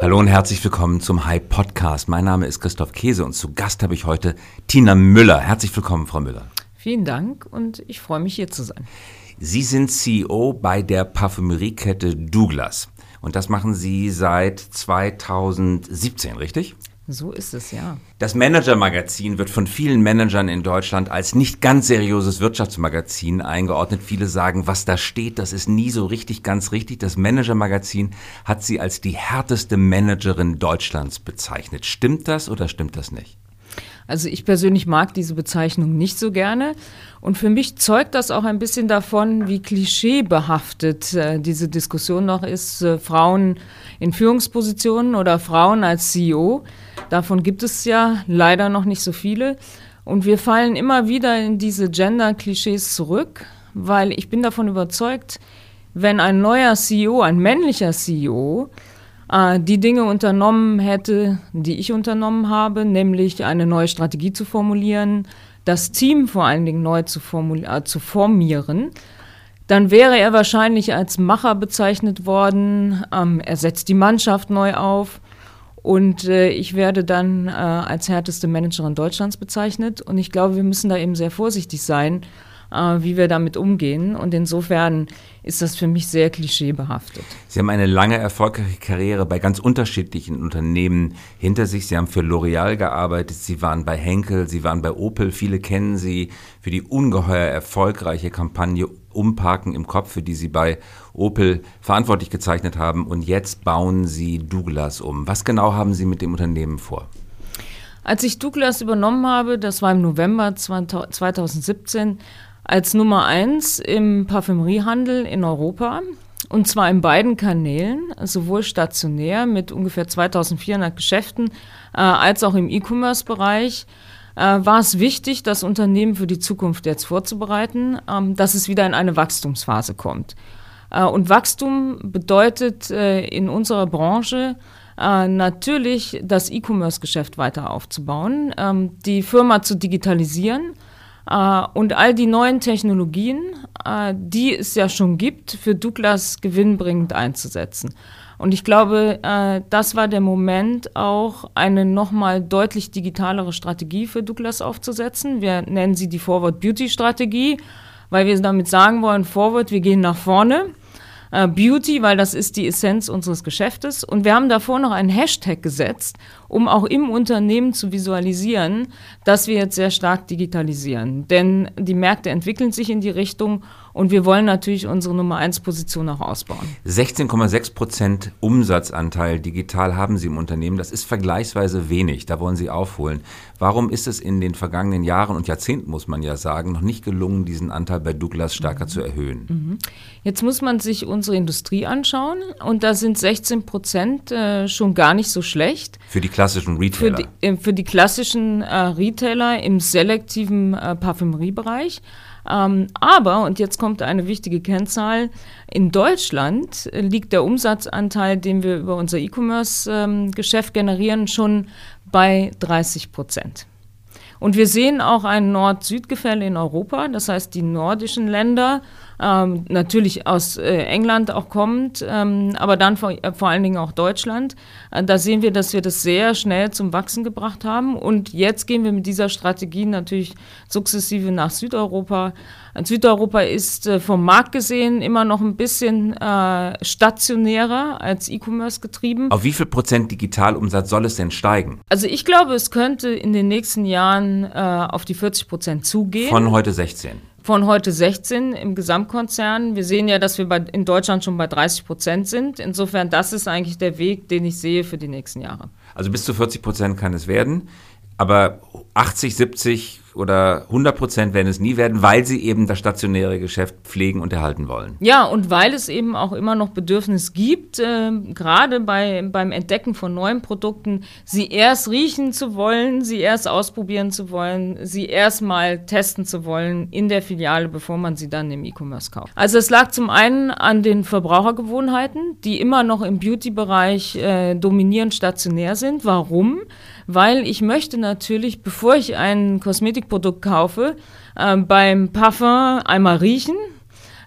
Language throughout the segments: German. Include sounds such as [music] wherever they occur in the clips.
Hallo und herzlich willkommen zum Hype Podcast. Mein Name ist Christoph Käse und zu Gast habe ich heute Tina Müller. Herzlich willkommen, Frau Müller. Vielen Dank und ich freue mich hier zu sein. Sie sind CEO bei der Parfümeriekette Douglas und das machen Sie seit 2017, richtig? So ist es, ja. Das Manager-Magazin wird von vielen Managern in Deutschland als nicht ganz seriöses Wirtschaftsmagazin eingeordnet. Viele sagen, was da steht, das ist nie so richtig ganz richtig. Das Manager-Magazin hat sie als die härteste Managerin Deutschlands bezeichnet. Stimmt das oder stimmt das nicht? Also ich persönlich mag diese Bezeichnung nicht so gerne. Und für mich zeugt das auch ein bisschen davon, wie klischeebehaftet äh, diese Diskussion noch ist. Äh, Frauen in Führungspositionen oder Frauen als CEO. Davon gibt es ja leider noch nicht so viele. Und wir fallen immer wieder in diese Gender-Klischees zurück, weil ich bin davon überzeugt, wenn ein neuer CEO, ein männlicher CEO, äh, die Dinge unternommen hätte, die ich unternommen habe, nämlich eine neue Strategie zu formulieren, das Team vor allen Dingen neu zu, äh, zu formieren, dann wäre er wahrscheinlich als Macher bezeichnet worden. Ähm, er setzt die Mannschaft neu auf und äh, ich werde dann äh, als härteste Managerin Deutschlands bezeichnet. Und ich glaube, wir müssen da eben sehr vorsichtig sein, wie wir damit umgehen. Und insofern ist das für mich sehr klischeebehaftet. Sie haben eine lange erfolgreiche Karriere bei ganz unterschiedlichen Unternehmen hinter sich. Sie haben für L'Oreal gearbeitet, Sie waren bei Henkel, Sie waren bei Opel. Viele kennen Sie für die ungeheuer erfolgreiche Kampagne Umparken im Kopf, für die Sie bei Opel verantwortlich gezeichnet haben. Und jetzt bauen Sie Douglas um. Was genau haben Sie mit dem Unternehmen vor? Als ich Douglas übernommen habe, das war im November 2017, als Nummer eins im Parfümeriehandel in Europa. Und zwar in beiden Kanälen, sowohl stationär mit ungefähr 2400 Geschäften äh, als auch im E-Commerce-Bereich. Äh, war es wichtig, das Unternehmen für die Zukunft jetzt vorzubereiten, ähm, dass es wieder in eine Wachstumsphase kommt. Äh, und Wachstum bedeutet äh, in unserer Branche äh, natürlich das E-Commerce-Geschäft weiter aufzubauen, ähm, die Firma zu digitalisieren und all die neuen Technologien, uh, die es ja schon gibt, für Douglas gewinnbringend einzusetzen. Und ich glaube, uh, das war der Moment, auch eine nochmal deutlich digitalere Strategie für Douglas aufzusetzen. Wir nennen sie die Forward Beauty Strategie, weil wir damit sagen wollen, Forward, wir gehen nach vorne äh, Beauty, weil das ist die Essenz unseres Geschäftes. Und wir haben davor noch einen Hashtag gesetzt, um auch im Unternehmen zu visualisieren, dass wir jetzt sehr stark digitalisieren. Denn die Märkte entwickeln sich in die Richtung und wir wollen natürlich unsere Nummer 1 Position auch ausbauen. 16,6 Prozent Umsatzanteil digital haben Sie im Unternehmen. Das ist vergleichsweise wenig. Da wollen Sie aufholen. Warum ist es in den vergangenen Jahren und Jahrzehnten, muss man ja sagen, noch nicht gelungen, diesen Anteil bei Douglas stärker mhm. zu erhöhen? Mhm. Jetzt muss man sich unsere Industrie anschauen und da sind 16 Prozent äh, schon gar nicht so schlecht. Für die klassischen Retailer? Für die, äh, für die klassischen äh, Retailer im selektiven Parfümeriebereich. Ähm, aber, und jetzt kommt eine wichtige Kennzahl, in Deutschland liegt der Umsatzanteil, den wir über unser E-Commerce-Geschäft ähm, generieren, schon bei 30 Prozent. Und wir sehen auch ein Nord-Süd-Gefälle in Europa. Das heißt, die nordischen Länder ähm, natürlich aus äh, England auch kommt, ähm, aber dann vor, äh, vor allen Dingen auch Deutschland. Äh, da sehen wir, dass wir das sehr schnell zum Wachsen gebracht haben. Und jetzt gehen wir mit dieser Strategie natürlich sukzessive nach Südeuropa. Und Südeuropa ist äh, vom Markt gesehen immer noch ein bisschen äh, stationärer als E-Commerce getrieben. Auf wie viel Prozent Digitalumsatz soll es denn steigen? Also ich glaube, es könnte in den nächsten Jahren äh, auf die 40 Prozent zugehen. Von heute 16 von heute 16 im Gesamtkonzern. Wir sehen ja, dass wir bei, in Deutschland schon bei 30 Prozent sind. Insofern, das ist eigentlich der Weg, den ich sehe für die nächsten Jahre. Also bis zu 40 Prozent kann es werden. Aber 80, 70 oder 100 Prozent werden es nie werden, weil sie eben das stationäre Geschäft pflegen und erhalten wollen. Ja, und weil es eben auch immer noch Bedürfnis gibt, äh, gerade bei, beim Entdecken von neuen Produkten, sie erst riechen zu wollen, sie erst ausprobieren zu wollen, sie erst mal testen zu wollen in der Filiale, bevor man sie dann im E-Commerce kauft. Also es lag zum einen an den Verbrauchergewohnheiten, die immer noch im Beauty-Bereich äh, dominierend stationär sind. Warum? Weil ich möchte natürlich, bevor ich ein Kosmetik Kosmetikprodukt kaufe, äh, beim Parfum einmal riechen,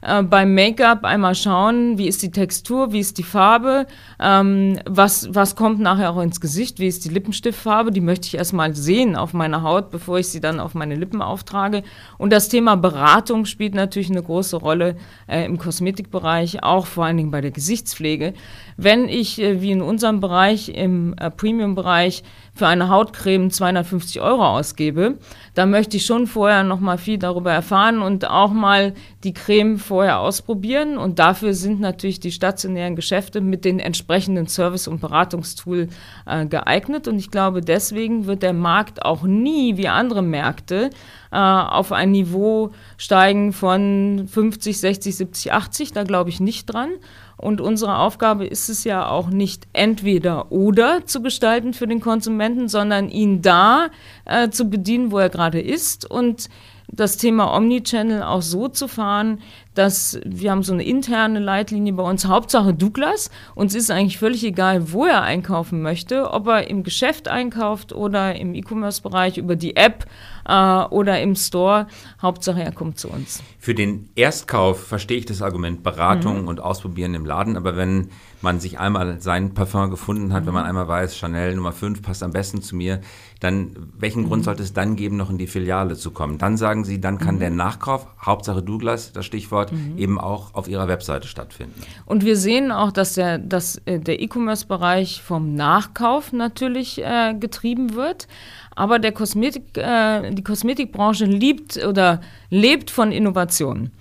äh, beim Make-up einmal schauen, wie ist die Textur, wie ist die Farbe, ähm, was, was kommt nachher auch ins Gesicht, wie ist die Lippenstiftfarbe, die möchte ich erstmal sehen auf meiner Haut, bevor ich sie dann auf meine Lippen auftrage. Und das Thema Beratung spielt natürlich eine große Rolle äh, im Kosmetikbereich, auch vor allen Dingen bei der Gesichtspflege. Wenn ich, äh, wie in unserem Bereich, im äh, Premium-Bereich, für eine Hautcreme 250 Euro ausgebe, da möchte ich schon vorher noch mal viel darüber erfahren und auch mal die Creme vorher ausprobieren. Und dafür sind natürlich die stationären Geschäfte mit den entsprechenden Service- und Beratungstool äh, geeignet. Und ich glaube, deswegen wird der Markt auch nie wie andere Märkte äh, auf ein Niveau steigen von 50, 60, 70, 80. Da glaube ich nicht dran. Und unsere Aufgabe ist es ja auch nicht entweder oder zu gestalten für den Konsumenten, sondern ihn da äh, zu bedienen, wo er gerade ist. Und das Thema Omnichannel auch so zu fahren, dass wir haben so eine interne Leitlinie bei uns, Hauptsache Douglas. Uns ist eigentlich völlig egal, wo er einkaufen möchte, ob er im Geschäft einkauft oder im E-Commerce-Bereich über die App äh, oder im Store. Hauptsache er kommt zu uns. Für den Erstkauf verstehe ich das Argument Beratung mhm. und Ausprobieren im Laden, aber wenn man sich einmal sein Parfum gefunden hat, mhm. wenn man einmal weiß, Chanel Nummer 5 passt am besten zu mir, dann welchen mhm. Grund sollte es dann geben, noch in die Filiale zu kommen? Dann sagen Sie, dann kann mhm. der Nachkauf, Hauptsache Douglas, das Stichwort, mhm. eben auch auf Ihrer Webseite stattfinden. Und wir sehen auch, dass der, dass, äh, der E-Commerce-Bereich vom Nachkauf natürlich äh, getrieben wird. Aber der Kosmetik, äh, die Kosmetikbranche liebt oder lebt von Innovationen.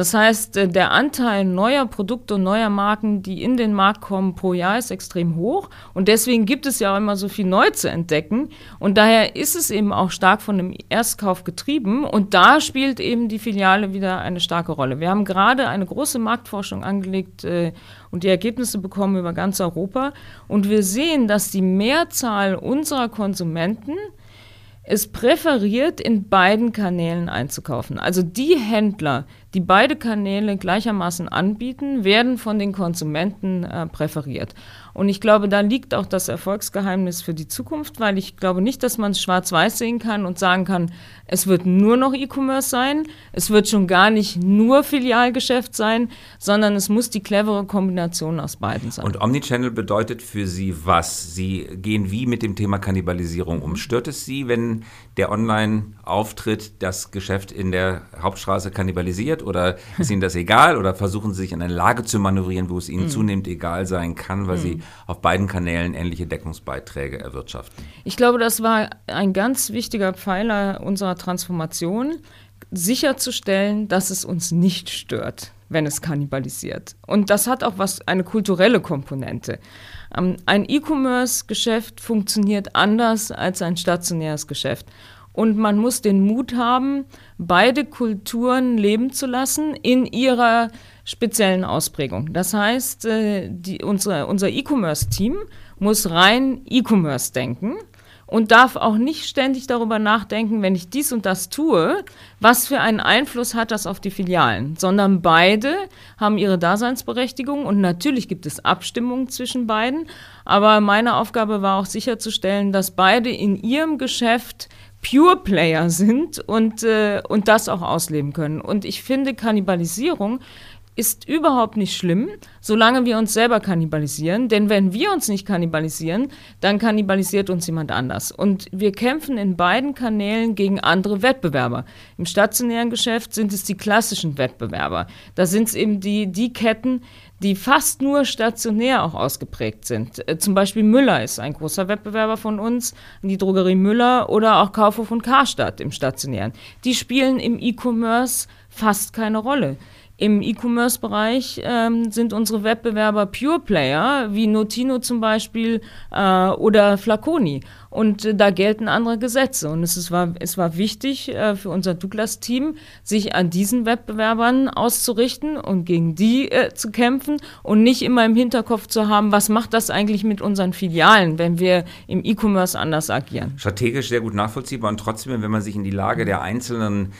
Das heißt, äh, der Anteil neuer Produkte und neuer Marken, die in den Markt kommen pro Jahr, ist extrem hoch. Und deswegen gibt es ja auch immer so viel neu zu entdecken. Und daher ist es eben auch stark von dem Erstkauf getrieben. Und da spielt eben die Filiale wieder eine starke Rolle. Wir haben gerade eine große Marktforschung angelegt äh, und die Ergebnisse bekommen über ganz Europa. Und wir sehen, dass die Mehrzahl unserer Konsumenten es präferiert, in beiden Kanälen einzukaufen. Also die Händler, die beide Kanäle gleichermaßen anbieten, werden von den Konsumenten äh, präferiert. Und ich glaube, da liegt auch das Erfolgsgeheimnis für die Zukunft, weil ich glaube nicht, dass man es schwarz-weiß sehen kann und sagen kann, es wird nur noch E-Commerce sein, es wird schon gar nicht nur Filialgeschäft sein, sondern es muss die clevere Kombination aus beiden sein. Und Omnichannel bedeutet für Sie was? Sie gehen wie mit dem Thema Kannibalisierung um? Stört es Sie, wenn der Online-Auftritt das Geschäft in der Hauptstraße kannibalisiert oder ist Ihnen das egal oder versuchen Sie sich in eine Lage zu manövrieren, wo es Ihnen mhm. zunehmend egal sein kann, weil mhm. Sie auf beiden Kanälen ähnliche Deckungsbeiträge erwirtschaften? Ich glaube, das war ein ganz wichtiger Pfeiler unserer Transformation, sicherzustellen, dass es uns nicht stört, wenn es kannibalisiert. Und das hat auch was eine kulturelle Komponente. Ähm, ein E-Commerce-Geschäft funktioniert anders als ein stationäres Geschäft. Und man muss den Mut haben, beide Kulturen leben zu lassen in ihrer speziellen Ausprägung. Das heißt, äh, die, unsere, unser E-Commerce-Team muss rein E-Commerce denken und darf auch nicht ständig darüber nachdenken, wenn ich dies und das tue, was für einen Einfluss hat das auf die Filialen, sondern beide haben ihre Daseinsberechtigung und natürlich gibt es Abstimmungen zwischen beiden, aber meine Aufgabe war auch sicherzustellen, dass beide in ihrem Geschäft Pure Player sind und, äh, und das auch ausleben können. Und ich finde, Kannibalisierung ist überhaupt nicht schlimm, solange wir uns selber kannibalisieren. Denn wenn wir uns nicht kannibalisieren, dann kannibalisiert uns jemand anders. Und wir kämpfen in beiden Kanälen gegen andere Wettbewerber. Im stationären Geschäft sind es die klassischen Wettbewerber. Da sind es eben die, die Ketten, die fast nur stationär auch ausgeprägt sind. Äh, zum Beispiel Müller ist ein großer Wettbewerber von uns, die Drogerie Müller oder auch Kaufhof und Karstadt im stationären. Die spielen im E-Commerce fast keine Rolle. Im E-Commerce-Bereich ähm, sind unsere Wettbewerber Pure Player, wie Notino zum Beispiel äh, oder Flaconi. Und äh, da gelten andere Gesetze. Und es, ist, war, es war wichtig äh, für unser Douglas-Team, sich an diesen Wettbewerbern auszurichten und gegen die äh, zu kämpfen und nicht immer im Hinterkopf zu haben, was macht das eigentlich mit unseren Filialen, wenn wir im E-Commerce anders agieren. Strategisch sehr gut nachvollziehbar und trotzdem, wenn man sich in die Lage der einzelnen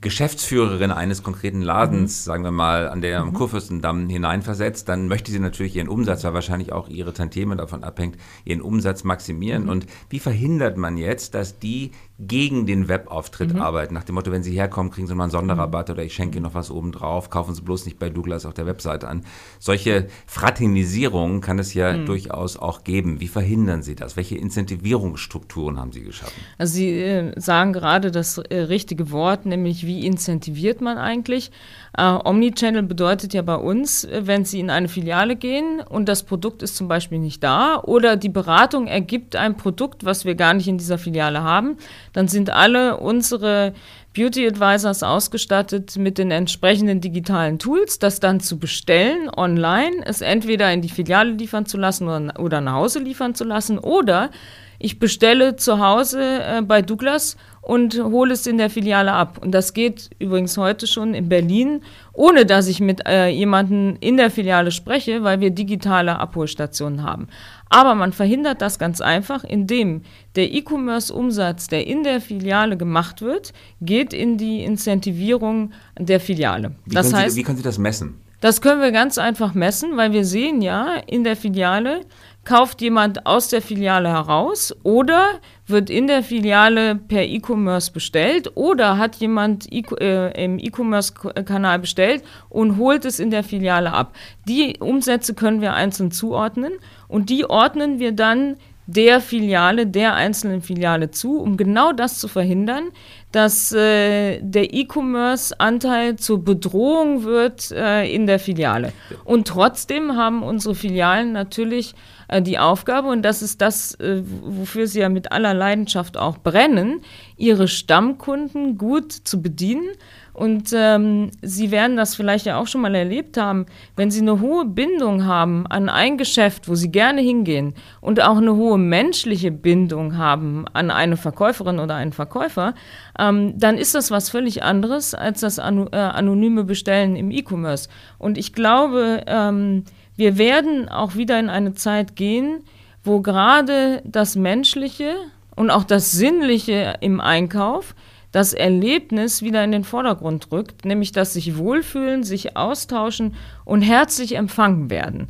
Geschäftsführerin eines konkreten Ladens, mhm. sagen wir mal, an der am mhm. Kurfürstendamm hineinversetzt, dann möchte sie natürlich ihren Umsatz, weil wahrscheinlich auch ihre Tantieme davon abhängt, ihren Umsatz maximieren. Mhm. Und wie verhindert man jetzt, dass die gegen den Webauftritt mhm. arbeiten? Nach dem Motto, wenn sie herkommen, kriegen sie mal einen Sonderrabatt oder ich schenke ihnen noch was obendrauf, kaufen sie bloß nicht bei Douglas auf der Webseite an. Solche Fraternisierungen kann es ja mhm. durchaus auch geben. Wie verhindern Sie das? Welche Incentivierungsstrukturen haben Sie geschaffen? Also Sie äh, sagen gerade das äh, richtige Wort, nämlich wie incentiviert man eigentlich? Äh, Omnichannel bedeutet ja bei uns, äh, wenn Sie in eine Filiale gehen und das Produkt ist zum Beispiel nicht da oder die Beratung ergibt ein Produkt, was wir gar nicht in dieser Filiale haben, dann sind alle unsere Beauty Advisors ausgestattet mit den entsprechenden digitalen Tools, das dann zu bestellen online, es entweder in die Filiale liefern zu lassen oder, oder nach Hause liefern zu lassen oder ich bestelle zu Hause äh, bei Douglas und hole es in der Filiale ab. Und das geht übrigens heute schon in Berlin, ohne dass ich mit äh, jemandem in der Filiale spreche, weil wir digitale Abholstationen haben. Aber man verhindert das ganz einfach, indem der E-Commerce-Umsatz, der in der Filiale gemacht wird, geht in die Incentivierung der Filiale. Wie das heißt, Sie, wie können Sie das messen? Das können wir ganz einfach messen, weil wir sehen ja in der Filiale, kauft jemand aus der Filiale heraus oder wird in der Filiale per E-Commerce bestellt oder hat jemand e äh, im E-Commerce-Kanal bestellt und holt es in der Filiale ab. Die Umsätze können wir einzeln zuordnen und die ordnen wir dann der Filiale, der einzelnen Filiale zu, um genau das zu verhindern, dass äh, der E-Commerce-Anteil zur Bedrohung wird äh, in der Filiale. Und trotzdem haben unsere Filialen natürlich äh, die Aufgabe, und das ist das, äh, wofür sie ja mit aller Leidenschaft auch brennen, ihre Stammkunden gut zu bedienen und ähm, Sie werden das vielleicht ja auch schon mal erlebt haben, wenn Sie eine hohe Bindung haben an ein Geschäft, wo Sie gerne hingehen und auch eine hohe menschliche Bindung haben an eine Verkäuferin oder einen Verkäufer, ähm, dann ist das was völlig anderes als das anu äh, anonyme Bestellen im E-Commerce. Und ich glaube, ähm, wir werden auch wieder in eine Zeit gehen, wo gerade das Menschliche und auch das Sinnliche im Einkauf das Erlebnis wieder in den Vordergrund rückt, nämlich dass sich wohlfühlen, sich austauschen und herzlich empfangen werden.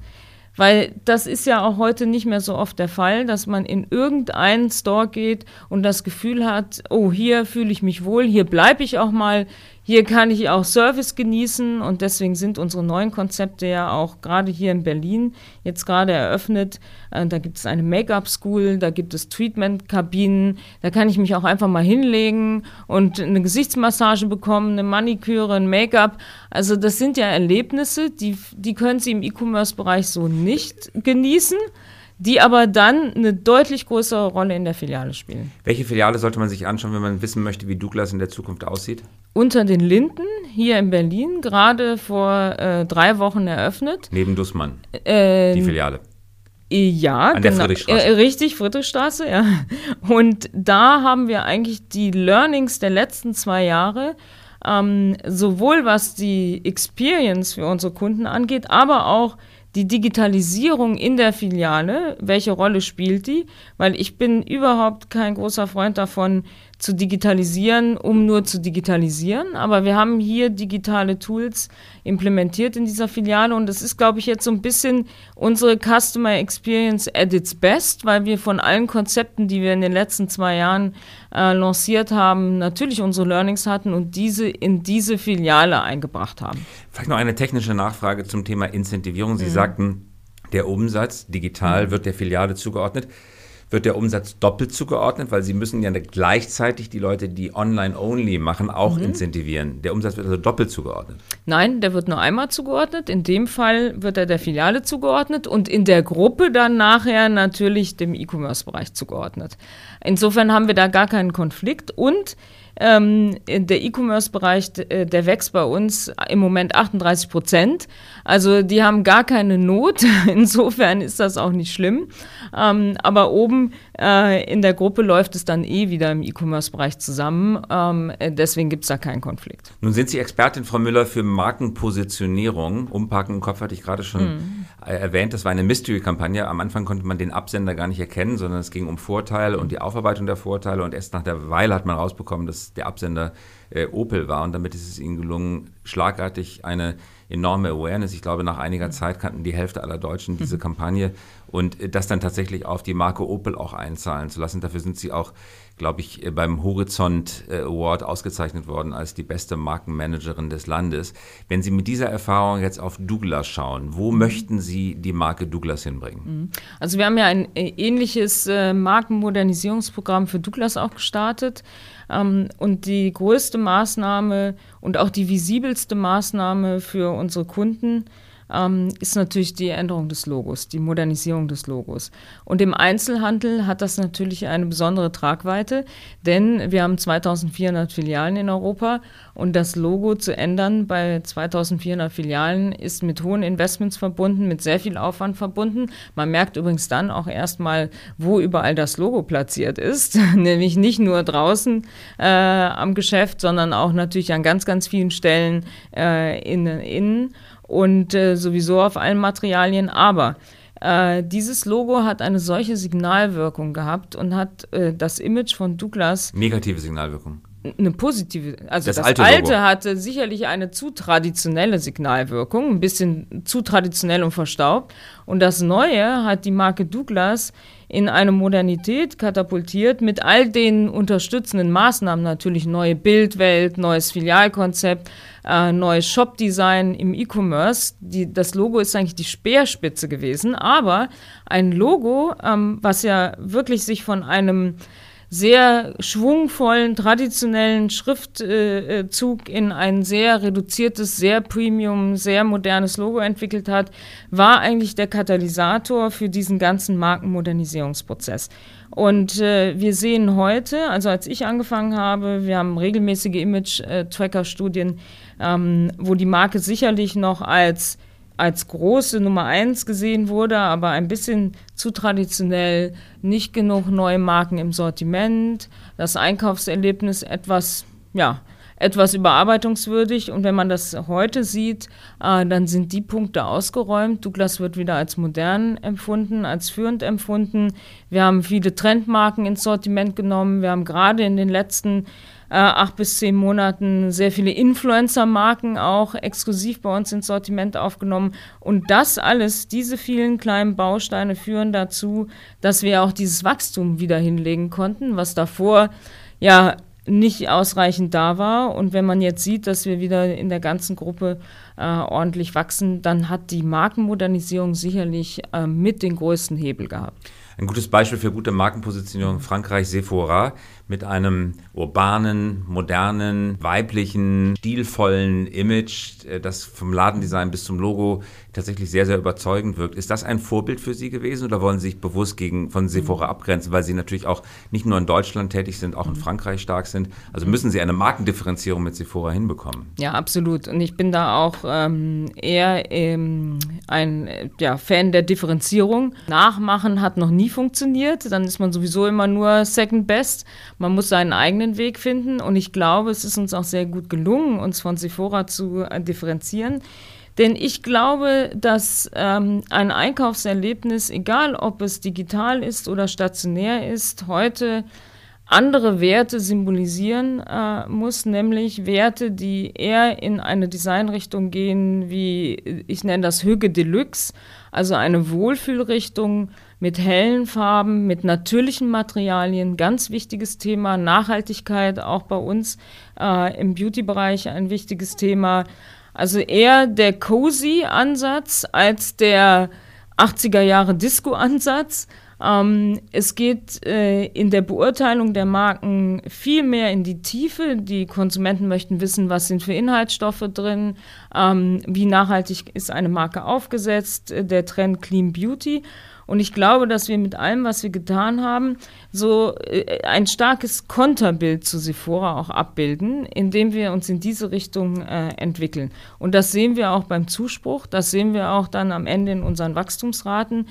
Weil das ist ja auch heute nicht mehr so oft der Fall, dass man in irgendeinen Store geht und das Gefühl hat, oh, hier fühle ich mich wohl, hier bleibe ich auch mal, hier kann ich auch Service genießen und deswegen sind unsere neuen Konzepte ja auch gerade hier in Berlin jetzt gerade eröffnet. Äh, da gibt es eine Make-up-School, da gibt es Treatment-Kabinen, da kann ich mich auch einfach mal hinlegen und eine Gesichtsmassage bekommen, eine Maniküre, ein Make-up. Also das sind ja Erlebnisse, die, die können Sie im E-Commerce-Bereich so nicht genießen die aber dann eine deutlich größere Rolle in der Filiale spielen. Welche Filiale sollte man sich anschauen, wenn man wissen möchte, wie Douglas in der Zukunft aussieht? Unter den Linden hier in Berlin, gerade vor äh, drei Wochen eröffnet. Neben Dussmann. Äh, die Filiale. Ja, An der genau. Friedrichstraße. Äh, richtig, Friedrichstraße, ja. Und da haben wir eigentlich die Learnings der letzten zwei Jahre, ähm, sowohl was die Experience für unsere Kunden angeht, aber auch die Digitalisierung in der Filiale, welche Rolle spielt die? Weil ich bin überhaupt kein großer Freund davon, zu digitalisieren, um nur zu digitalisieren. Aber wir haben hier digitale Tools implementiert in dieser Filiale und das ist, glaube ich, jetzt so ein bisschen unsere Customer Experience at its best, weil wir von allen Konzepten, die wir in den letzten zwei Jahren äh, lanciert haben, natürlich unsere Learnings hatten und diese in diese Filiale eingebracht haben. Vielleicht noch eine technische Nachfrage zum Thema Incentivierung. Sie mhm. sagten, der Umsatz digital mhm. wird der Filiale zugeordnet wird der Umsatz doppelt zugeordnet, weil sie müssen ja gleichzeitig die Leute, die online-only machen, auch mhm. incentivieren. Der Umsatz wird also doppelt zugeordnet. Nein, der wird nur einmal zugeordnet. In dem Fall wird er der Filiale zugeordnet und in der Gruppe dann nachher natürlich dem E-Commerce-Bereich zugeordnet. Insofern haben wir da gar keinen Konflikt und ähm, der E-Commerce-Bereich, äh, der wächst bei uns im Moment 38 Prozent. Also die haben gar keine Not. [laughs] Insofern ist das auch nicht schlimm. Ähm, aber oben äh, in der Gruppe läuft es dann eh wieder im E-Commerce-Bereich zusammen. Ähm, deswegen gibt es da keinen Konflikt. Nun sind Sie Expertin, Frau Müller, für Markenpositionierung. Umparken im Kopf hatte ich gerade schon mhm. erwähnt. Das war eine Mystery-Kampagne. Am Anfang konnte man den Absender gar nicht erkennen, sondern es ging um Vorteile und die Aufarbeitung der Vorteile. Und erst nach der Weile hat man rausbekommen, dass dass der Absender äh, Opel war und damit ist es ihnen gelungen, schlagartig eine enorme Awareness. Ich glaube, nach einiger Zeit kannten die Hälfte aller Deutschen diese mhm. Kampagne und äh, das dann tatsächlich auf die Marke Opel auch einzahlen zu lassen. Dafür sind sie auch, glaube ich, äh, beim Horizont äh, Award ausgezeichnet worden als die beste Markenmanagerin des Landes. Wenn Sie mit dieser Erfahrung jetzt auf Douglas schauen, wo mhm. möchten Sie die Marke Douglas hinbringen? Mhm. Also wir haben ja ein ähnliches Markenmodernisierungsprogramm für Douglas auch gestartet. Ähm, und die größte Maßnahme und auch die visibelste Maßnahme für unsere Kunden ähm, ist natürlich die Änderung des Logos, die Modernisierung des Logos. Und im Einzelhandel hat das natürlich eine besondere Tragweite, denn wir haben 2400 Filialen in Europa und das Logo zu ändern bei 2400 Filialen ist mit hohen Investments verbunden, mit sehr viel Aufwand verbunden. Man merkt übrigens dann auch erstmal, wo überall das Logo platziert ist, [laughs] nämlich nicht nur draußen äh, am Geschäft, sondern auch natürlich an ganz, ganz vielen Stellen äh, innen. innen und äh, sowieso auf allen Materialien. Aber äh, dieses Logo hat eine solche Signalwirkung gehabt und hat äh, das Image von Douglas. Negative Signalwirkung. Eine positive, also das, das alte, alte hatte sicherlich eine zu traditionelle Signalwirkung, ein bisschen zu traditionell und verstaubt. Und das Neue hat die Marke Douglas in eine Modernität katapultiert mit all den unterstützenden Maßnahmen, natürlich neue Bildwelt, neues Filialkonzept, äh, neues Shop-Design im E-Commerce. Das Logo ist eigentlich die Speerspitze gewesen, aber ein Logo, ähm, was ja wirklich sich von einem sehr schwungvollen, traditionellen Schriftzug in ein sehr reduziertes, sehr Premium, sehr modernes Logo entwickelt hat, war eigentlich der Katalysator für diesen ganzen Markenmodernisierungsprozess. Und äh, wir sehen heute, also als ich angefangen habe, wir haben regelmäßige Image-Tracker-Studien, ähm, wo die Marke sicherlich noch als als große Nummer eins gesehen wurde, aber ein bisschen zu traditionell, nicht genug neue Marken im Sortiment, das Einkaufserlebnis etwas, ja, etwas überarbeitungswürdig. Und wenn man das heute sieht, äh, dann sind die Punkte ausgeräumt. Douglas wird wieder als modern empfunden, als führend empfunden. Wir haben viele Trendmarken ins Sortiment genommen. Wir haben gerade in den letzten äh, acht bis zehn Monaten sehr viele Influencer-Marken auch exklusiv bei uns ins Sortiment aufgenommen. Und das alles, diese vielen kleinen Bausteine führen dazu, dass wir auch dieses Wachstum wieder hinlegen konnten, was davor ja nicht ausreichend da war. Und wenn man jetzt sieht, dass wir wieder in der ganzen Gruppe äh, ordentlich wachsen, dann hat die Markenmodernisierung sicherlich äh, mit den größten Hebel gehabt. Ein gutes Beispiel für gute Markenpositionierung Frankreich Sephora mit einem urbanen, modernen, weiblichen, stilvollen Image, äh, das vom Ladendesign bis zum Logo tatsächlich sehr, sehr überzeugend wirkt. Ist das ein Vorbild für Sie gewesen oder wollen Sie sich bewusst gegen, von Sephora abgrenzen, weil Sie natürlich auch nicht nur in Deutschland tätig sind, auch in Frankreich stark sind? Also müssen Sie eine Markendifferenzierung mit Sephora hinbekommen? Ja, absolut. Und ich bin da auch ähm, eher ähm, ein ja, Fan der Differenzierung. Nachmachen hat noch nie funktioniert. Dann ist man sowieso immer nur Second Best. Man muss seinen eigenen Weg finden und ich glaube, es ist uns auch sehr gut gelungen, uns von Sephora zu äh, differenzieren. Denn ich glaube, dass ähm, ein Einkaufserlebnis, egal ob es digital ist oder stationär ist, heute andere Werte symbolisieren äh, muss, nämlich Werte, die eher in eine Designrichtung gehen, wie ich nenne das Hüge Deluxe, also eine Wohlfühlrichtung mit hellen Farben, mit natürlichen Materialien, ganz wichtiges Thema, Nachhaltigkeit auch bei uns äh, im Beauty-Bereich ein wichtiges Thema. Also eher der cozy Ansatz als der 80er Jahre Disco-Ansatz. Ähm, es geht äh, in der Beurteilung der Marken viel mehr in die Tiefe. Die Konsumenten möchten wissen, was sind für Inhaltsstoffe drin, ähm, wie nachhaltig ist eine Marke aufgesetzt, äh, der Trend Clean Beauty. Und ich glaube, dass wir mit allem, was wir getan haben, so äh, ein starkes Konterbild zu Sephora auch abbilden, indem wir uns in diese Richtung äh, entwickeln. Und das sehen wir auch beim Zuspruch, das sehen wir auch dann am Ende in unseren Wachstumsraten.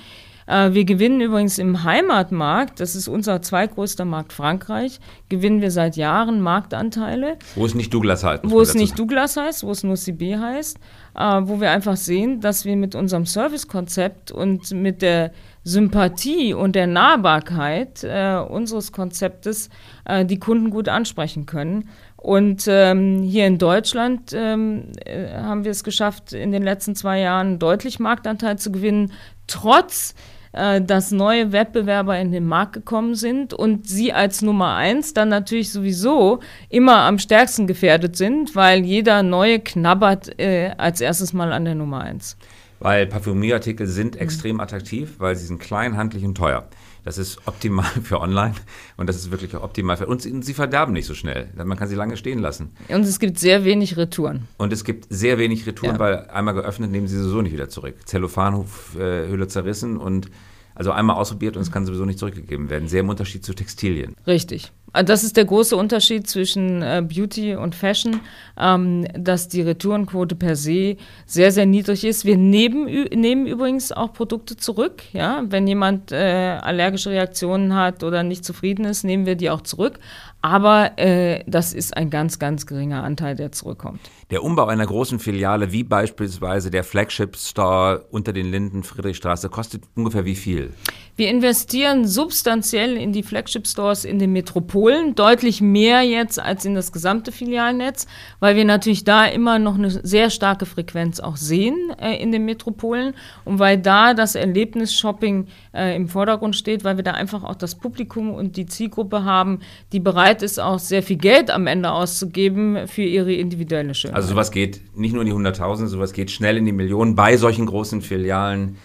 Äh, wir gewinnen übrigens im Heimatmarkt, das ist unser zweitgrößter Markt Frankreich, gewinnen wir seit Jahren Marktanteile. Wo es nicht Douglas heißt. Wo es nicht Douglas heißt, wo es nur CB heißt, äh, wo wir einfach sehen, dass wir mit unserem Servicekonzept und mit der Sympathie und der Nahbarkeit äh, unseres Konzeptes äh, die Kunden gut ansprechen können. Und ähm, hier in Deutschland ähm, äh, haben wir es geschafft, in den letzten zwei Jahren deutlich Marktanteil zu gewinnen, trotz äh, dass neue Wettbewerber in den Markt gekommen sind und sie als Nummer eins dann natürlich sowieso immer am stärksten gefährdet sind, weil jeder neue knabbert äh, als erstes mal an der Nummer eins. Weil Parfümierartikel sind extrem attraktiv, weil sie sind klein, handlich und teuer. Das ist optimal [laughs] für online und das ist wirklich optimal für uns. Und sie verderben nicht so schnell. Man kann sie lange stehen lassen. Und es gibt sehr wenig Retouren. Und es gibt sehr wenig Retouren, ja. weil einmal geöffnet nehmen sie sowieso nicht wieder zurück. Zellophanhülle äh, zerrissen und also einmal ausprobiert und es kann sowieso nicht zurückgegeben werden. Sehr im Unterschied zu Textilien. Richtig. Also das ist der große Unterschied zwischen äh, Beauty und Fashion, ähm, dass die Retourenquote per se sehr, sehr niedrig ist. Wir nehmen, nehmen übrigens auch Produkte zurück. Ja? Wenn jemand äh, allergische Reaktionen hat oder nicht zufrieden ist, nehmen wir die auch zurück. Aber äh, das ist ein ganz, ganz geringer Anteil, der zurückkommt. Der Umbau einer großen Filiale, wie beispielsweise der Flagship Store unter den Linden Friedrichstraße, kostet ungefähr wie viel? Wir investieren substanziell in die Flagship Stores in den Metropolen, deutlich mehr jetzt als in das gesamte Filialnetz, weil wir natürlich da immer noch eine sehr starke Frequenz auch sehen äh, in den Metropolen und weil da das Erlebnis-Shopping äh, im Vordergrund steht, weil wir da einfach auch das Publikum und die Zielgruppe haben, die bereit ist, auch sehr viel Geld am Ende auszugeben für ihre individuelle Schönheit. Also sowas geht nicht nur in die Hunderttausende, sowas geht schnell in die Millionen bei solchen großen Filialen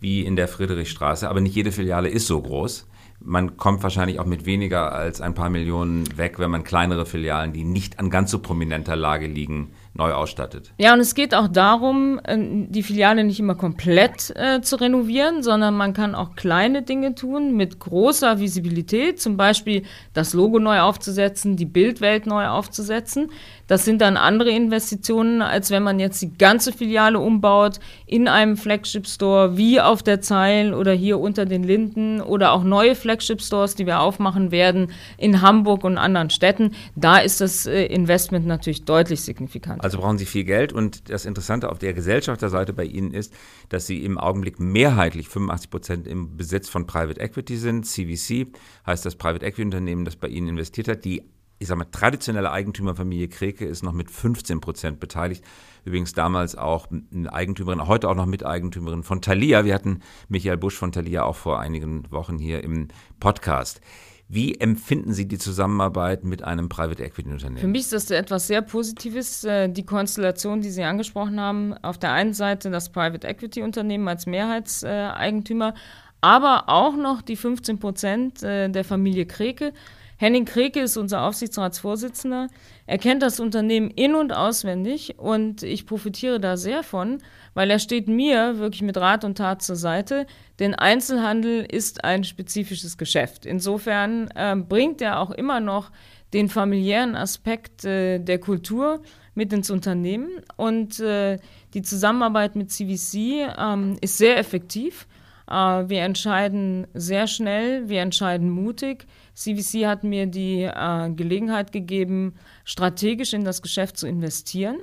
wie in der Friedrichstraße. Aber nicht jede Filiale ist so groß. Man kommt wahrscheinlich auch mit weniger als ein paar Millionen weg, wenn man kleinere Filialen, die nicht an ganz so prominenter Lage liegen, neu ausstattet. Ja, und es geht auch darum, äh, die Filiale nicht immer komplett äh, zu renovieren, sondern man kann auch kleine Dinge tun mit großer Visibilität, zum Beispiel das Logo neu aufzusetzen, die Bildwelt neu aufzusetzen. Das sind dann andere Investitionen, als wenn man jetzt die ganze Filiale umbaut in einem Flagship Store wie auf der Zeil oder hier unter den Linden oder auch neue Flagship Stores, die wir aufmachen werden in Hamburg und anderen Städten. Da ist das äh, Investment natürlich deutlich signifikant. Also brauchen Sie viel Geld und das Interessante auf der Gesellschafterseite bei Ihnen ist, dass Sie im Augenblick mehrheitlich 85 Prozent im Besitz von Private Equity sind. CVC heißt das Private Equity Unternehmen, das bei Ihnen investiert hat. Die ich sage mal, traditionelle Eigentümerfamilie Kreke ist noch mit 15 Prozent beteiligt. Übrigens damals auch eine Eigentümerin, heute auch noch Miteigentümerin von Thalia. Wir hatten Michael Busch von Thalia auch vor einigen Wochen hier im Podcast. Wie empfinden Sie die Zusammenarbeit mit einem Private Equity Unternehmen? Für mich ist das etwas sehr Positives, äh, die Konstellation, die Sie angesprochen haben. Auf der einen Seite das Private Equity Unternehmen als Mehrheitseigentümer, aber auch noch die 15 Prozent äh, der Familie Kreke. Henning Kreke ist unser Aufsichtsratsvorsitzender. Er kennt das Unternehmen in- und auswendig und ich profitiere da sehr von, weil er steht mir wirklich mit Rat und Tat zur Seite, denn Einzelhandel ist ein spezifisches Geschäft. Insofern äh, bringt er auch immer noch den familiären Aspekt äh, der Kultur mit ins Unternehmen und äh, die Zusammenarbeit mit CVC ähm, ist sehr effektiv. Äh, wir entscheiden sehr schnell, wir entscheiden mutig. CVC hat mir die äh, Gelegenheit gegeben, strategisch in das Geschäft zu investieren.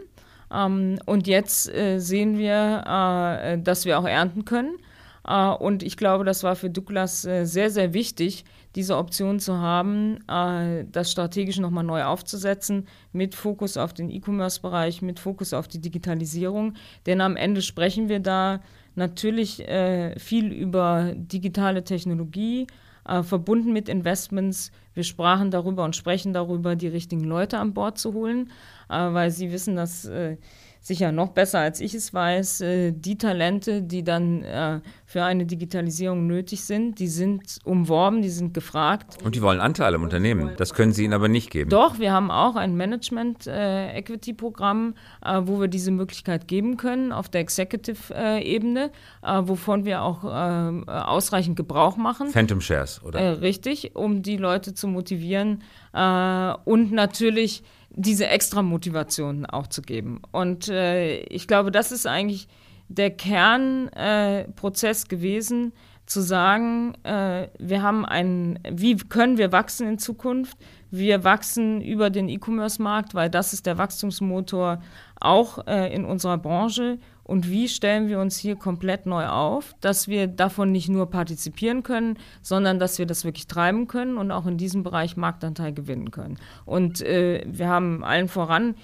Ähm, und jetzt äh, sehen wir, äh, dass wir auch ernten können. Uh, und ich glaube, das war für Douglas uh, sehr, sehr wichtig, diese Option zu haben, uh, das strategisch nochmal neu aufzusetzen, mit Fokus auf den E-Commerce-Bereich, mit Fokus auf die Digitalisierung. Denn am Ende sprechen wir da natürlich äh, viel über digitale Technologie, äh, verbunden mit Investments. Wir sprachen darüber und sprechen darüber, die richtigen Leute an Bord zu holen, äh, weil Sie wissen, dass äh, sicher noch besser als ich es weiß, äh, die Talente, die dann äh, für eine Digitalisierung nötig sind, die sind umworben, die sind gefragt. Und die wollen Anteile im Unternehmen. Das können Sie ihnen aber nicht geben. Doch, wir haben auch ein Management-Equity-Programm, äh, wo wir diese Möglichkeit geben können auf der Executive-Ebene, wovon wir auch ausreichend Gebrauch machen. Phantom Shares, oder? richtig, um die Leute zu motivieren und natürlich diese extra Motivation auch zu geben. Und äh, ich glaube, das ist eigentlich der Kernprozess äh, gewesen, zu sagen, äh, wir haben einen, wie können wir wachsen in Zukunft? Wir wachsen über den E-Commerce-Markt, weil das ist der Wachstumsmotor auch äh, in unserer Branche. Und wie stellen wir uns hier komplett neu auf, dass wir davon nicht nur partizipieren können, sondern dass wir das wirklich treiben können und auch in diesem Bereich Marktanteil gewinnen können. Und äh, wir haben allen voran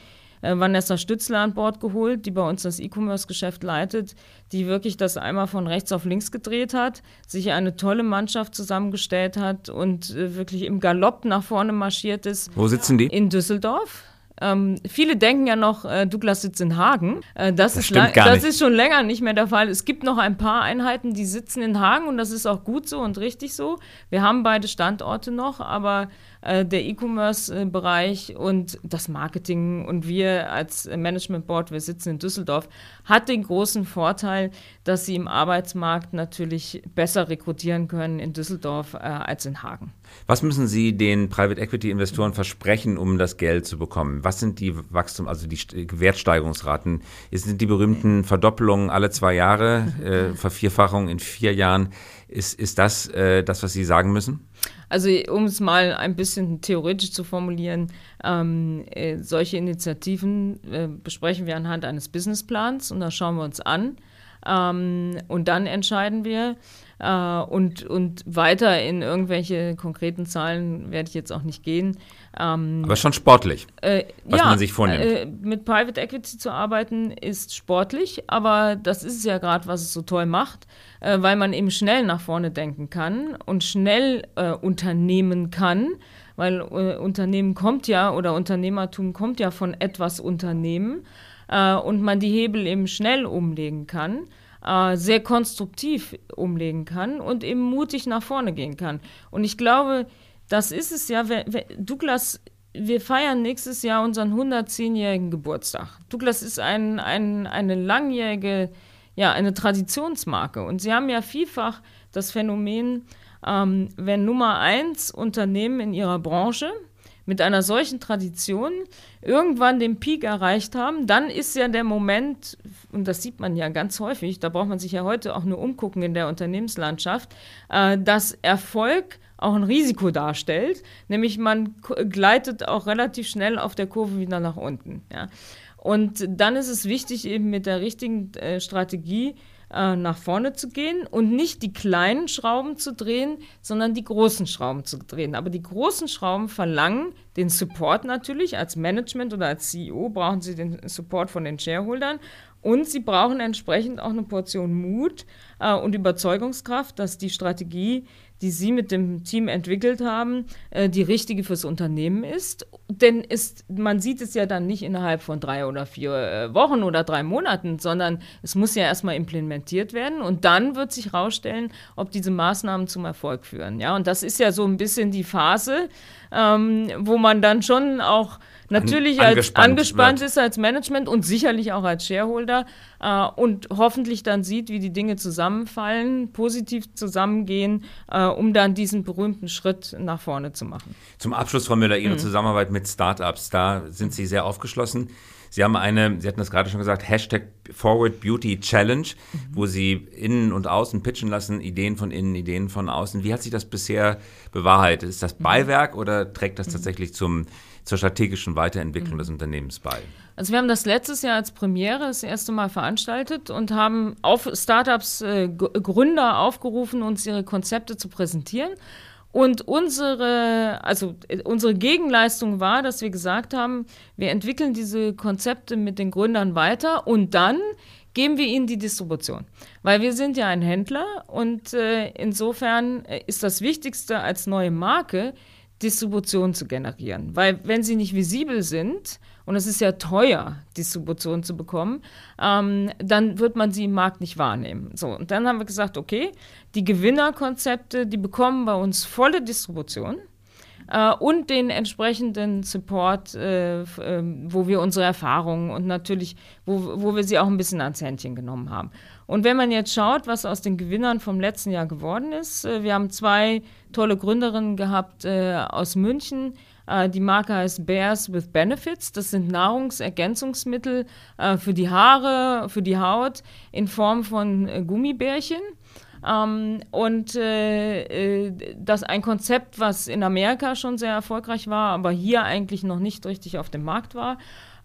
äh, Vanessa Stützler an Bord geholt, die bei uns das E-Commerce-Geschäft leitet, die wirklich das einmal von rechts auf links gedreht hat, sich eine tolle Mannschaft zusammengestellt hat und äh, wirklich im Galopp nach vorne marschiert ist. Wo sitzen die? In Düsseldorf. Ähm, viele denken ja noch, äh, Douglas sitzt in Hagen. Äh, das, Das ist das ist schon länger nicht mehr der Fall. Es gibt noch ein paar Einheiten, die sitzen in Hagen und das ist auch gut so und richtig so. Wir haben beide Standorte noch, aber äh, der E-Commerce-Bereich und das Marketing und wir als Management Board, wir sitzen in Düsseldorf, hat den großen Vorteil, dass sie im Arbeitsmarkt natürlich besser rekrutieren können in Düsseldorf äh, als in Hagen. Was müssen Sie den Private Equity Investoren versprechen, um das Geld zu bekommen? Was sind die Wachstum, also die St- Wertsteigerungsraten? Es sind die berühmten Verdoppelungen alle zwei Jahre, [laughs] äh, Vervierfachung in vier Jahren. Ist, ist das äh, das, was Sie sagen müssen? Also um es mal ein bisschen theoretisch zu formulieren, ähm, äh, solche Initiativen äh, besprechen wir anhand eines Businessplans und da schauen wir uns an ähm, und dann entscheiden wir. Äh, und, und weiter in irgendwelche konkreten Zahlen werde ich jetzt auch nicht gehen. Ähm, Aber schon sportlich. äh, was man sich vornimmt. Äh, mit Private Equity zu arbeiten ist sportlich, aber das ist es ja gerade, was es so toll macht, äh, weil man eben schnell nach vorne denken kann und schnell äh, unternehmen kann, weil äh, Unternehmen kommt ja oder Unternehmertum kommt ja von etwas Unternehmen und man die Hebel eben schnell umlegen kann äh, sehr konstruktiv umlegen kann und eben mutig nach vorne gehen kann. Und ich glaube, das ist es ja. Douglas, wir feiern nächstes Jahr unseren 110-jährigen Geburtstag. Douglas ist ein, ein, eine langjährige, ja, eine Traditionsmarke. Und sie haben ja vielfach das Phänomen, ähm, wenn Nummer eins Unternehmen in ihrer Branche mit einer solchen Tradition irgendwann den Peak erreicht haben, dann ist ja der Moment, und das sieht man ja ganz häufig, da braucht man sich ja heute auch nur umgucken in der Unternehmenslandschaft, äh, dass Erfolg auch ein Risiko darstellt, nämlich man gleitet auch relativ schnell auf der Kurve wieder nach unten. Ja. Und dann ist es wichtig, eben mit der richtigen äh, Strategie äh, nach vorne zu gehen und nicht die kleinen Schrauben zu drehen, sondern die großen Schrauben zu drehen. Aber die großen Schrauben verlangen den Support natürlich. Als Management oder als CEO brauchen sie den Support von den Shareholdern und sie brauchen entsprechend auch eine Portion Mut äh, und Überzeugungskraft, dass die Strategie, die sie mit dem Team entwickelt haben, äh, die richtige fürs Unternehmen ist. Denn ist, man sieht es ja dann nicht innerhalb von drei oder vier äh, Wochen oder drei Monaten, sondern es muss ja erstmal implementiert werden und dann wird sich herausstellen, ob diese Maßnahmen zum Erfolg führen. Ja, und das ist ja so ein bisschen die Phase, ähm, wo man dann schon auch natürlich als angespannt angespannt wird. ist als Management und sicherlich auch als Shareholder äh, und hoffentlich dann sieht, wie die Dinge zusammenfallen, positiv zusammengehen, äh, um dann diesen berühmten Schritt nach vorne zu machen. Zum Abschluss, Frau Müller, Ihre Zusammenarbeit mit Startups, da sind Sie sehr aufgeschlossen. Sie haben eine, Sie hatten das gerade schon gesagt, Hashtag Forward Beauty Challenge, wo Sie innen und außen pitchen lassen, Ideen von innen, Ideen von außen. Wie hat sich das bisher bewahrheitet? Ist das Beiwerk oder trägt das tatsächlich zum, zur strategischen Weiterentwicklung des Unternehmens bei? Also wir haben das letztes Jahr als Premiere das erste Mal veranstaltet und haben auf Startups äh, Gründer aufgerufen, uns ihre Konzepte zu präsentieren. Und unsere, also äh, unsere Gegenleistung war, dass wir gesagt haben, wir entwickeln diese Konzepte mit den Gründern weiter und dann geben wir ihnen die Distribution. Weil wir sind ja ein Händler und äh, insofern äh, ist das Wichtigste als neue Marke, Distribution zu generieren. Weil wenn sie nicht visibel sind, und es ist ja teuer, Distribution zu bekommen, ähm, dann wird man sie im Markt nicht wahrnehmen. So, und dann haben wir gesagt, okay, die Gewinnerkonzepte, die bekommen bei uns volle Distribution äh, und den entsprechenden Support, äh, ähm, wo wir unsere Erfahrungen und natürlich, wo, wo wir sie auch ein bisschen ans Händchen genommen haben. Und wenn man jetzt schaut, was aus den Gewinnern vom letzten Jahr geworden ist, äh, wir haben zwei tolle Gründerinnen gehabt äh, aus München. Äh, die Marke heißt Bears with Benefits. Das sind Nahrungsergänzungsmittel für die Haare, für die Haut in Form von Gummibärchen. Ähm, und äh, das ein Konzept, was in Amerika schon sehr erfolgreich war, aber hier eigentlich noch nicht richtig auf dem Markt war.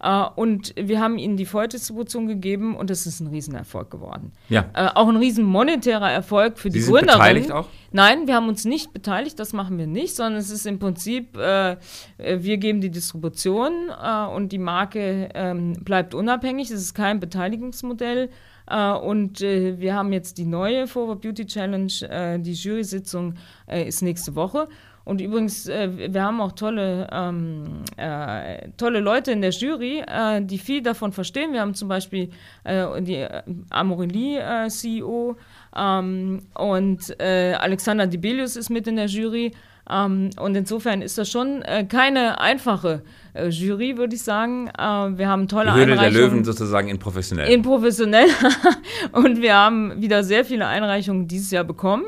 Uh, und wir haben ihnen die Volldistribution gegeben und es ist ein Riesenerfolg geworden. Ja. Uh, auch ein riesen monetärer Erfolg für Sie die sind Gründerin. beteiligt auch? Nein, wir haben uns nicht beteiligt, das machen wir nicht, sondern es ist im Prinzip, äh, wir geben die Distribution äh, und die Marke ähm, bleibt unabhängig. Es ist kein Beteiligungsmodell. Äh, und äh, wir haben jetzt die neue Forward Beauty Challenge. Äh, die Jury-Sitzung ist nächste Woche. Und übrigens, äh, wir haben auch tolle, ähm, äh, tolle Leute in der Jury, äh, die viel davon verstehen. Wir haben zum Beispiel äh, die Amorelie-CEO ähm, und Alexander Dibelius ist mit in der Jury. Ähm, und insofern ist das schon äh, keine einfache äh, Jury, würde ich sagen. Äh, wir haben tolle Die Höhle der Einreichungen. Löwen sozusagen in professionell. In professionell. [laughs] und wir haben wieder sehr viele Einreichungen dieses Jahr bekommen.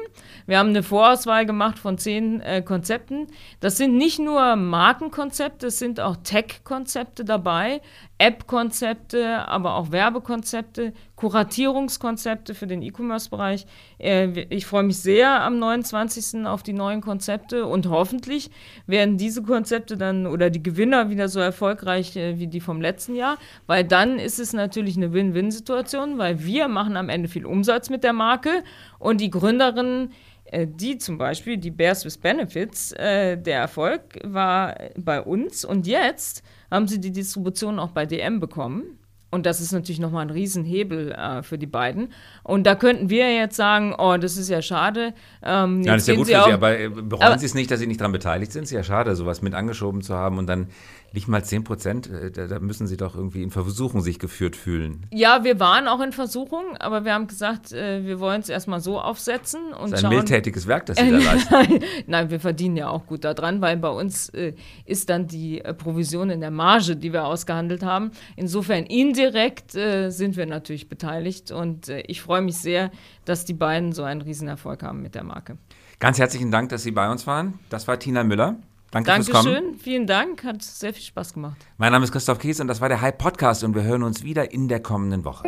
Wir haben eine Vorauswahl gemacht von zehn äh, Konzepten. Das sind nicht nur Markenkonzepte, es sind auch Tech-Konzepte dabei, App-Konzepte, aber auch Werbekonzepte, Kuratierungskonzepte für den E-Commerce-Bereich. Äh, ich freue mich sehr am 29. auf die neuen Konzepte und hoffentlich werden diese Konzepte dann oder die Gewinner wieder so erfolgreich äh, wie die vom letzten Jahr, weil dann ist es natürlich eine Win-Win-Situation, weil wir machen am Ende viel Umsatz mit der Marke und die Gründerinnen die zum Beispiel, die Bears with Benefits, äh, der Erfolg war bei uns und jetzt haben sie die Distribution auch bei DM bekommen. Und das ist natürlich nochmal ein Riesenhebel äh, für die beiden. Und da könnten wir jetzt sagen, oh, das ist ja schade. Ähm, ja, das ist ja gut für Sie, aber äh, bereuen aber, Sie es nicht, dass Sie nicht daran beteiligt sind? Es ist ja schade, sowas mit angeschoben zu haben und dann nicht mal 10 Prozent, äh, da, müssen Sie doch irgendwie in Versuchung sich geführt fühlen. Ja, wir waren auch in Versuchung, aber wir haben gesagt, äh, wir wollen es erstmal so aufsetzen. Und das ist ein schauen. mildtätiges Werk, das Sie [laughs] da leisten. Nein, wir verdienen ja auch gut daran, weil bei uns äh, ist dann die Provision in der Marge, die wir ausgehandelt haben. Insofern indirekt sind wir natürlich beteiligt und ich freue mich sehr, dass die beiden so einen Riesenerfolg haben mit der Marke. Ganz herzlichen Dank, dass Sie bei uns waren. Das war Tina Müller. Danke Dankeschön, fürs Kommen. vielen Dank, hat sehr viel Spaß gemacht. Mein Name ist Christoph Kies und das war der Hype Podcast und wir hören uns wieder in der kommenden Woche.